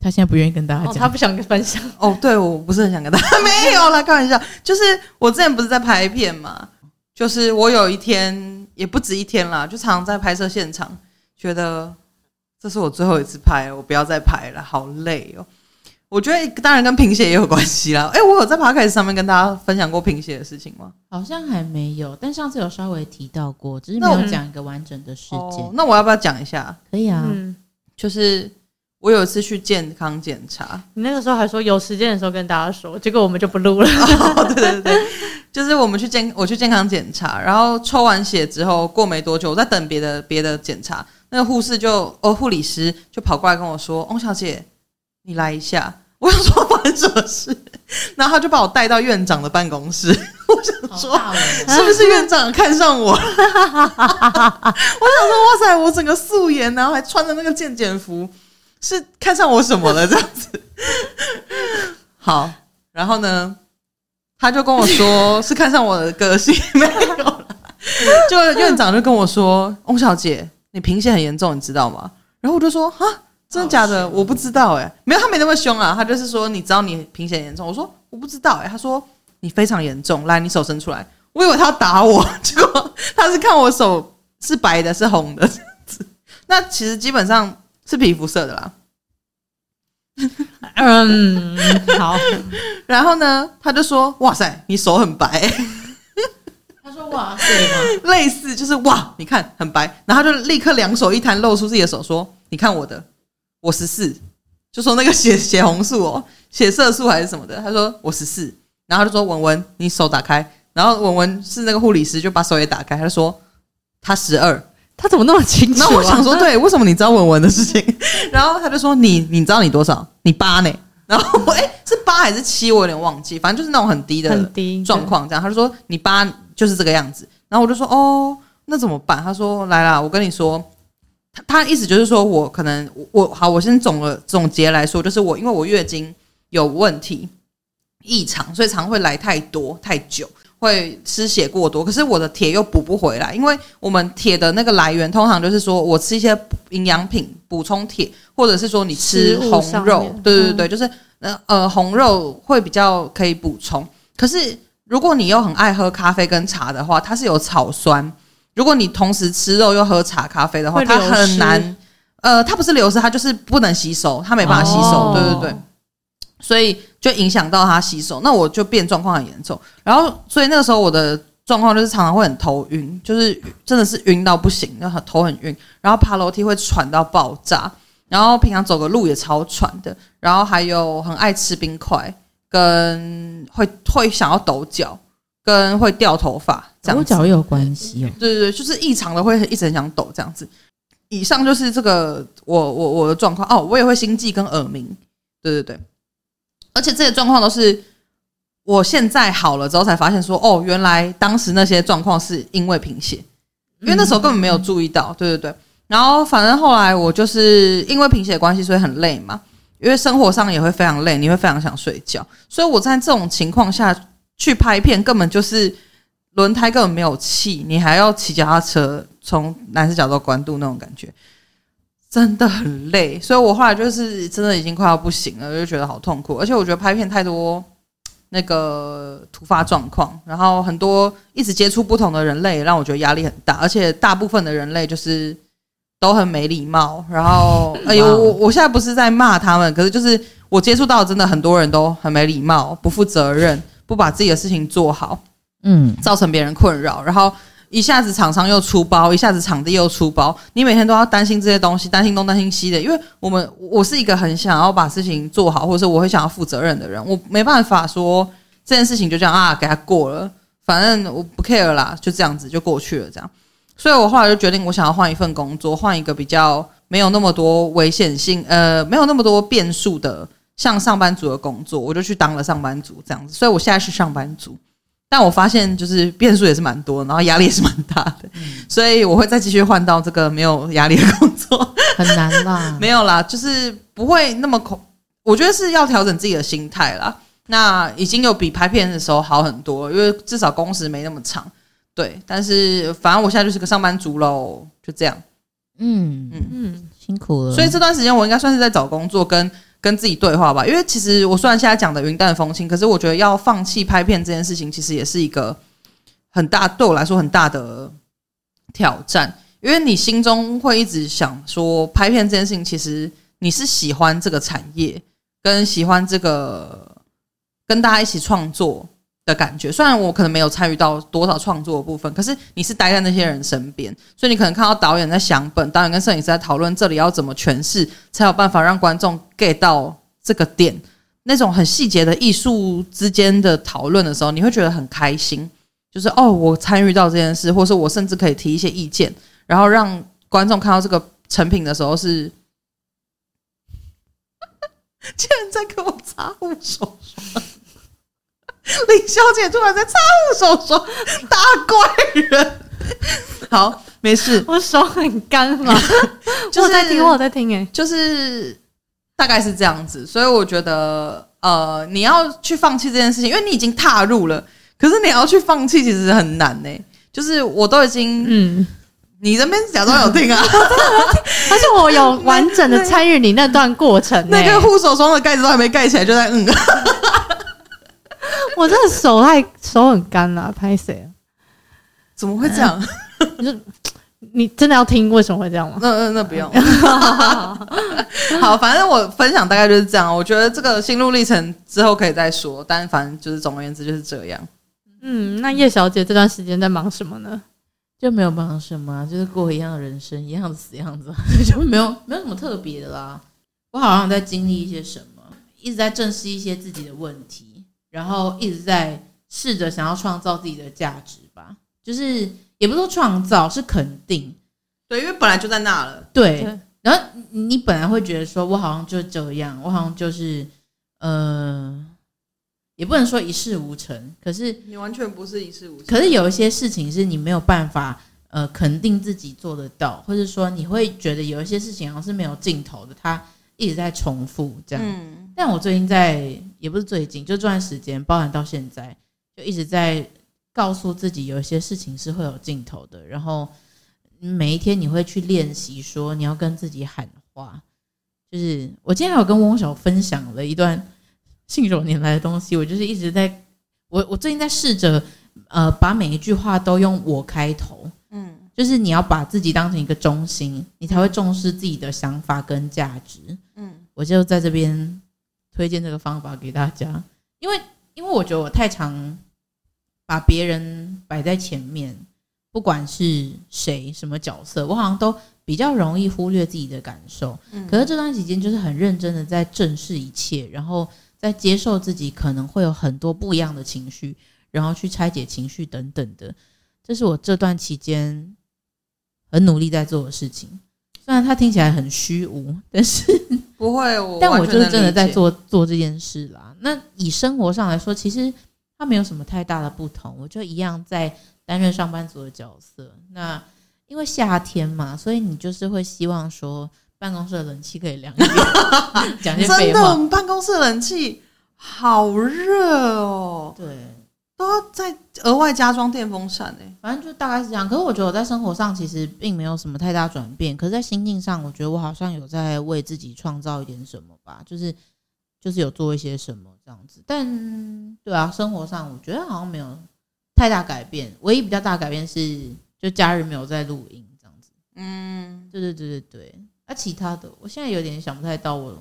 他现在不愿意跟大家讲，他不想跟分享。哦，对，我不是很想跟大家，没有啦，开玩笑。就是我之前不是在拍片嘛，就是我有一天也不止一天啦，就常常在拍摄现场，觉得。这是我最后一次拍，我不要再拍了，好累哦。我觉得当然跟贫血也有关系啦。哎、欸，我有在 Podcast 上面跟大家分享过贫血的事情吗？好像还没有，但上次有稍微提到过，只是没有讲一个完整的事件。哦、那我要不要讲一下？可以啊，嗯，就是我有一次去健康检查，你那个时候还说有时间的时候跟大家说，结果我们就不录了。哦、对对对，就是我们去健我去健康检查，然后抽完血之后过没多久，我在等别的别的检查，那个护士就哦护理师就跑过来跟我说：“翁小姐。”你来一下，我想说发生什么事，然后他就把我带到院长的办公室。我想说，是不是院长看上我？我想说，哇塞，我整个素颜，然后还穿着那个健检服，是看上我什么了？这样子。好，然后呢，他就跟我说是看上我的个性，没有了。就院长就跟我说，翁小姐，你贫血很严重，你知道吗？然后我就说啊。真的假的？我不知道哎、欸，没有，他没那么凶啊，他就是说，你知道你贫血严重，我说我不知道哎、欸，他说你非常严重，来，你手伸出来，我以为他要打我，结果他是看我手是白的，是红的这样子，那其实基本上是皮肤色的啦。嗯，好，然后呢，他就说，哇塞，你手很白、说哇塞吗？类似就是哇，你看很白，然后他就立刻两手一摊，露出自己的手，说，你看我的。我十四，就说那个血血红素哦，血色素还是什么的。他说我十四，然后他就说文文，你手打开。然后文文是那个护理师，就把手也打开。他说他十二，他怎么那么清楚啊？然后我想说，对，为什么你知道文文的事情？然后他就说你你知道你多少？你八呢？然后我哎是八还是七？我有点忘记，反正就是那种很低的很低状况。这样他就说你八就是这个样子。然后我就说哦，那怎么办？他说来啦，我跟你说。他他意思就是说，我可能我好，我先总了总结来说，就是我因为我月经有问题异常，所以常会来太多太久，会失血过多。可是我的铁又补不回来，因为我们铁的那个来源通常就是说我吃一些营养品补充铁，或者是说你吃红肉，对对对，就是呃呃红肉会比较可以补充。可是如果你又很爱喝咖啡跟茶的话，它是有草酸。如果你同时吃肉又喝茶咖啡的话，它很难，呃，它不是流失，它就是不能吸收，它没办法吸收，对对对，所以就影响到它吸收，那我就变状况很严重，然后所以那个时候我的状况就是常常会很头晕，就是真的是晕到不行，就很头很晕，然后爬楼梯会喘到爆炸，然后平常走个路也超喘的，然后还有很爱吃冰块，跟会会想要抖脚。跟会掉头发这样，抖脚也有关系哦。对对对，就是异常的会一直很想抖这样子。以上就是这个我我我的状况哦，我也会心悸跟耳鸣。对对对，而且这些状况都是我现在好了之后才发现说，哦，原来当时那些状况是因为贫血，因为那时候根本没有注意到。对对对，然后反正后来我就是因为贫血关系，所以很累嘛，因为生活上也会非常累，你会非常想睡觉，所以我在这种情况下。去拍片根本就是轮胎根本没有气，你还要骑脚踏车从南势角到关渡那种感觉，真的很累。所以我后来就是真的已经快要不行了，就觉得好痛苦。而且我觉得拍片太多那个突发状况，然后很多一直接触不同的人类，让我觉得压力很大。而且大部分的人类就是都很没礼貌。然后哎呦，我我现在不是在骂他们，可是就是我接触到真的很多人都很没礼貌，不负责任。不把自己的事情做好，嗯，造成别人困扰，然后一下子厂商又出包，一下子场地又出包，你每天都要担心这些东西，担心东担心西的。因为我们我是一个很想要把事情做好，或者是我会想要负责任的人，我没办法说这件事情就这样啊给他过了，反正我不 care 啦，就这样子就过去了，这样。所以我后来就决定，我想要换一份工作，换一个比较没有那么多危险性，呃，没有那么多变数的。像上班族的工作，我就去当了上班族这样子，所以我现在是上班族，但我发现就是变数也是蛮多，然后压力也是蛮大的，嗯、所以我会再继续换到这个没有压力的工作，很难啦，没有啦，就是不会那么恐，我觉得是要调整自己的心态啦。那已经有比拍片的时候好很多，因为至少工时没那么长，对。但是反正我现在就是个上班族喽，就这样。嗯嗯嗯，辛苦了。所以这段时间我应该算是在找工作跟。跟自己对话吧，因为其实我虽然现在讲的云淡风轻，可是我觉得要放弃拍片这件事情，其实也是一个很大，对我来说很大的挑战。因为你心中会一直想说，拍片这件事情，其实你是喜欢这个产业，跟喜欢这个跟大家一起创作的感觉。虽然我可能没有参与到多少创作的部分，可是你是待在那些人身边，所以你可能看到导演在想本，导演跟摄影师在讨论这里要怎么诠释，才有办法让观众 get 到这个点。那种很细节的艺术之间的讨论的时候，你会觉得很开心。就是哦，我参与到这件事，或是我甚至可以提一些意见，然后让观众看到这个成品的时候是，竟然在给我擦护手霜，林小姐突然在擦护手霜，大怪人。好，没事，我手很干嘛，就是在听，我在听，哎，就是大概是这样子，所以我觉得，呃，你要去放弃这件事情，因为你已经踏入了。可是你要去放弃，其实很难呢、欸。就是我都已经，嗯，你这边假装有听啊，而且我有完整的参与你那段过程、欸。那个护手霜的盖子都还没盖起来，就在嗯。我这个手太手很干了，拍谁？怎么会这样？就 你真的要听为什么会这样吗？那那那不用。好，反正我分享大概就是这样。我觉得这个心路历程之后可以再说，但反正就是总而言之就是这样。嗯，那叶小姐这段时间在忙什么呢？就没有忙什么，就是过一样的人生，一样的死样子，就没有没有什么特别的啦。我好像在经历一些什么，一直在正视一些自己的问题，然后一直在试着想要创造自己的价值吧。就是也不是说创造，是肯定。对，因为本来就在那了。对，对，然后你本来会觉得说，我好像就这样，我好像就是，呃。也不能说一事无成，可是你完全不是一事无成。可是有一些事情是你没有办法呃肯定自己做得到，或者说你会觉得有一些事情好像是没有尽头的，它一直在重复这样。嗯。但我最近在，也不是最近，就这段时间，包含到现在，就一直在告诉自己，有一些事情是会有尽头的。然后每一天你会去练习说，你要跟自己喊话。就是我今天还有跟翁小分享了一段。信手拈来的东西，我就是一直在，我我最近在试着，呃，把每一句话都用我开头，嗯，就是你要把自己当成一个中心，你才会重视自己的想法跟价值，嗯，我就在这边推荐这个方法给大家，因为因为我觉得我太常把别人摆在前面，不管是谁什么角色，我好像都比较容易忽略自己的感受，嗯，可是这段时间就是很认真的在正视一切，然后。在接受自己可能会有很多不一样的情绪，然后去拆解情绪等等的，这是我这段期间很努力在做的事情。虽然它听起来很虚无，但是不会，我但我就是真的在做做这件事啦。那以生活上来说，其实它没有什么太大的不同，我就一样在担任上班族的角色。那因为夏天嘛，所以你就是会希望说。办公室的冷气可以凉一点，讲些废话。真的，我们办公室的冷气好热哦。对，都要再额外加装电风扇呢。反正就大概是这样。可是我觉得我在生活上其实并没有什么太大转变。可是，在心境上，我觉得我好像有在为自己创造一点什么吧。就是，就是有做一些什么这样子。但对啊，生活上我觉得好像没有太大改变。唯一比较大改变是，就家人没有在录音这样子。嗯，对对对对对。啊，其他的，我现在有点想不太到我，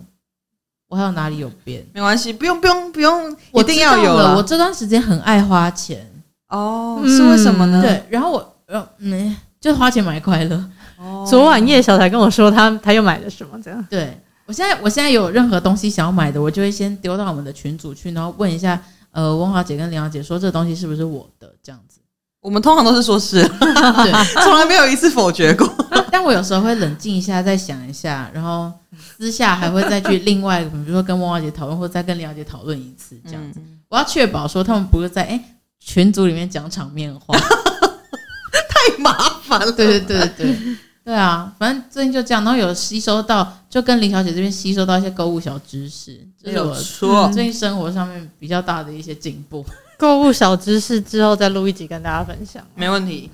我还有哪里有变？没关系，不用不用不用，我一定要有了。我这段时间很爱花钱哦，是为什么呢？对，然后我呃嗯，就花钱买快乐。哦，昨晚叶小才跟我说他他又买了什么这样。对，我现在我现在有任何东西想要买的，我就会先丢到我们的群组去，然后问一下呃温华姐跟林小姐说这个东西是不是我的这样子。我们通常都是说是，对，从来没有一次否决过。但我有时候会冷静一下，再想一下，然后私下还会再去另外，比如说跟汪小姐讨论，或者再跟林小姐讨论一次，这样子。我要确保说他们不会在哎群组里面讲场面话，太麻烦了。对对对对对，对啊，反正最近就这样，然后有吸收到，就跟林小姐这边吸收到一些购物小知识，这是我说最近生活上面比较大的一些进步。购物小知识之后再录一集跟大家分享，没问题。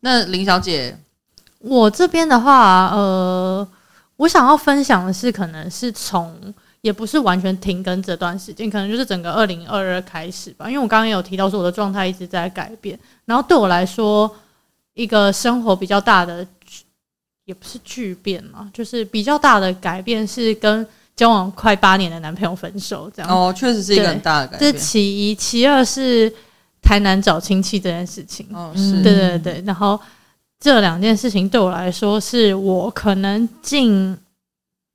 那林小姐，我这边的话，呃，我想要分享的是，可能是从也不是完全停更这段时间，可能就是整个二零二二开始吧。因为我刚刚有提到说我的状态一直在改变，然后对我来说，一个生活比较大的，也不是巨变嘛，就是比较大的改变是跟交往快八年的男朋友分手，这样哦，确实是一个很大的改变。这其一，其二是台南找亲戚这件事情。哦，是，对对对。然后这两件事情对我来说，是我可能近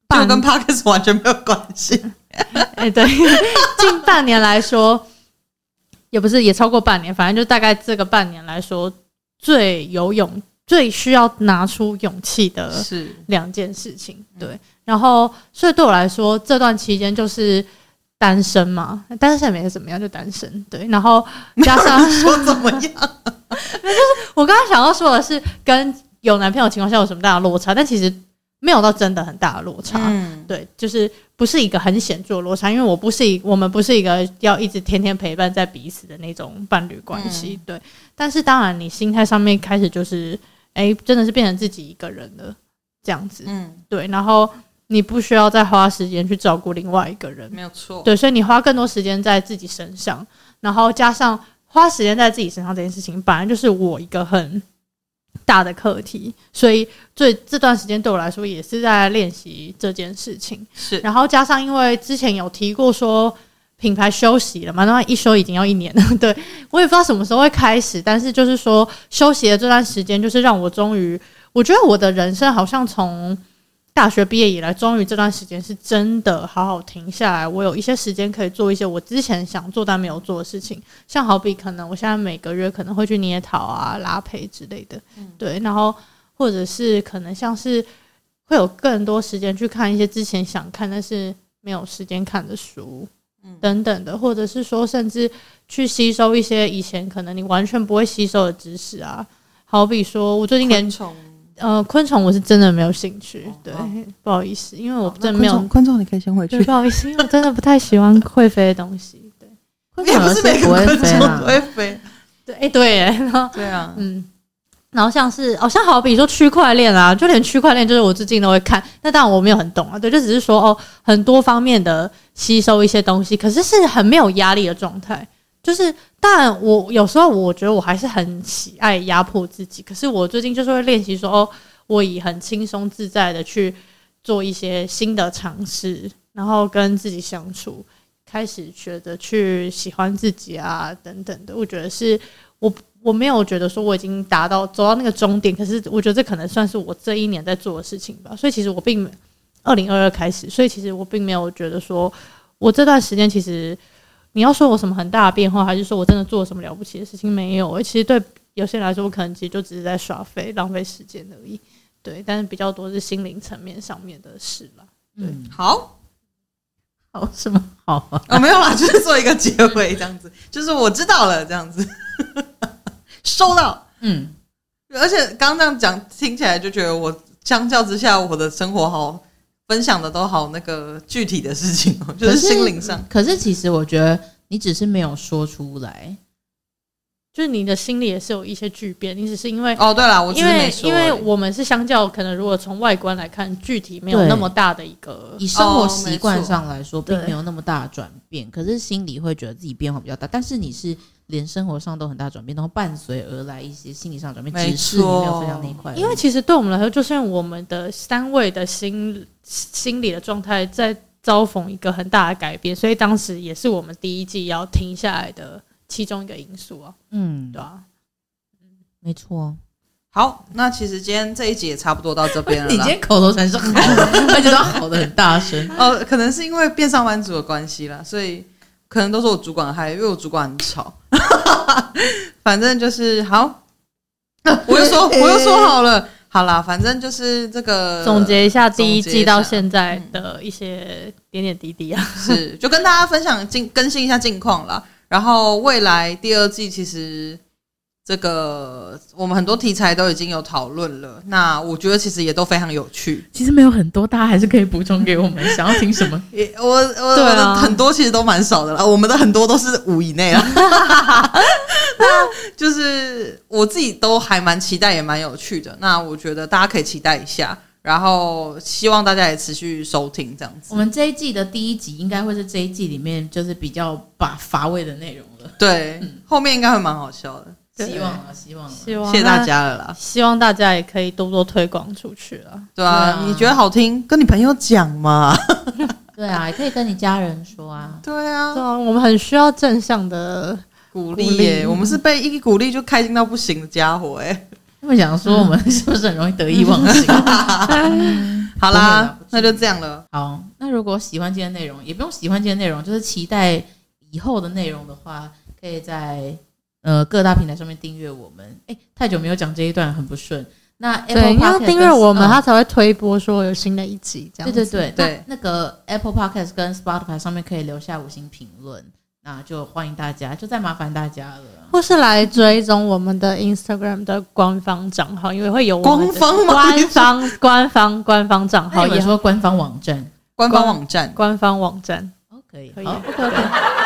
就跟 Podcast 完全没有关系。哎，对，近半年来说，也不是也超过半年，反正就大概这个半年来说，最有勇、最需要拿出勇气的是两件事情。对。然后，所以对我来说，这段期间就是单身嘛，单身也没怎么样，就单身。对，然后加上 说怎么样，就是我刚刚想要说的是，跟有男朋友情况下有什么大的落差，但其实没有到真的很大的落差。嗯，对，就是不是一个很显著的落差，因为我不是一，我们不是一个要一直天天陪伴在彼此的那种伴侣关系。嗯、对，但是当然，你心态上面开始就是，哎，真的是变成自己一个人了，这样子。嗯，对，然后。你不需要再花时间去照顾另外一个人，没有错。对，所以你花更多时间在自己身上，然后加上花时间在自己身上这件事情，本来就是我一个很大的课题。所以，最这段时间对我来说也是在练习这件事情。是，然后加上因为之前有提过说品牌休息了嘛，那一休已经要一年了。对，我也不知道什么时候会开始，但是就是说休息的这段时间，就是让我终于，我觉得我的人生好像从。大学毕业以来，终于这段时间是真的好好停下来。我有一些时间可以做一些我之前想做但没有做的事情，像好比可能我现在每个月可能会去捏陶啊、拉胚之类的，嗯、对。然后或者是可能像是会有更多时间去看一些之前想看但是没有时间看的书，嗯、等等的，或者是说甚至去吸收一些以前可能你完全不会吸收的知识啊。好比说我最近连呃，昆虫我是真的没有兴趣，对，哦、不好意思，因为我真的没有昆虫，你可以先回去。不好意思，因为我真的不太喜欢会飞的东西。对，昆虫是不会飞不会飞。对，哎、欸，对，然后对啊，嗯，然后像是，哦，像好比说区块链啊，就连区块链，就是我最近都会看。那当然我没有很懂啊，对，就只是说哦，很多方面的吸收一些东西，可是是很没有压力的状态。就是，但我有时候我觉得我还是很喜爱压迫自己。可是我最近就是会练习说，哦，我以很轻松自在的去做一些新的尝试，然后跟自己相处，开始学着去喜欢自己啊，等等的。我觉得是我我没有觉得说我已经达到走到那个终点，可是我觉得这可能算是我这一年在做的事情吧。所以其实我并二零二二开始，所以其实我并没有觉得说我这段时间其实。你要说我什么很大的变化，还是说我真的做了什么了不起的事情？没有，其实对有些人来说，我可能其实就只是在耍废、浪费时间而已。对，但是比较多是心灵层面上面的事了。对，嗯、好，好什么好啊？哦，没有啦，就是做一个结尾这样子，就是我知道了这样子，收到。嗯，而且刚刚这样讲听起来就觉得我相较之下，我的生活好。分享的都好那个具体的事情哦，就是心灵上。可是其实我觉得你只是没有说出来，就是你的心里也是有一些巨变。你只是因为哦，对了，我因为，因为我们是相较可能如果从外观来看，具体没有那么大的一个，以生活习惯上来说，并没有那么大的转变。可是心里会觉得自己变化比较大。但是你是。连生活上都很大转变，然后伴随而来一些心理上转变，只是你没有分享那一块。因为其实对我们来说，就是我们的三位的心心理的状态在遭逢一个很大的改变，所以当时也是我们第一季要停下来的其中一个因素啊。嗯，对啊，没错。好，那其实今天这一集也差不多到这边了。你今天口头禅是好的，而且都好的很大声。哦，可能是因为变上班族的关系啦，所以。可能都是我主管害，因为我主管很吵。反正就是好，我又说 我又说好了，好啦，反正就是这个总结一下第一季到现在的一些点点滴滴啊，是就跟大家分享近更新一下近况啦。然后未来第二季其实。这个我们很多题材都已经有讨论了，那我觉得其实也都非常有趣。其实没有很多，大家还是可以补充给我们。想要听什么？我我，啊、我的很多其实都蛮少的啦，我们的很多都是五以内啊。就是我自己都还蛮期待，也蛮有趣的。那我觉得大家可以期待一下，然后希望大家也持续收听这样子。我们这一季的第一集应该会是这一季里面就是比较把乏味的内容了。对，嗯、后面应该会蛮好笑的。希望啊，希望，希望，谢谢大家了啦！希望大家也可以多多推广出去了。对啊，你觉得好听，跟你朋友讲嘛。对啊，也可以跟你家人说啊。对啊，对啊，我们很需要正向的鼓励耶！我们是被一鼓励就开心到不行的家伙哎。他们想说我们是不是很容易得意忘形？好啦，那就这样了。好，那如果喜欢今天内容，也不用喜欢今天内容，就是期待以后的内容的话，可以在呃各大平台上面订阅我们。哎，太久没有讲这一段，很不顺。那 Apple 对，你要订阅我们，嗯、他才会推播说有新的一集。这样对对对对。那，那个 Apple Podcast 跟 Spotify 上面可以留下五星评论，那就欢迎大家，就再麻烦大家了。或是来追踪我们的 Instagram 的官方账号，因为会有官方官方 官方官方账号，也说官方网站，官方网站，官方网站。哦，可以，可以好，OK OK。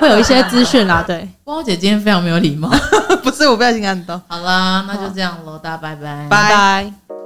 会有一些资讯啦，对。光光姐今天非常没有礼貌，不是我不小心按到。好啦，那就这样喽，大家拜拜，拜拜。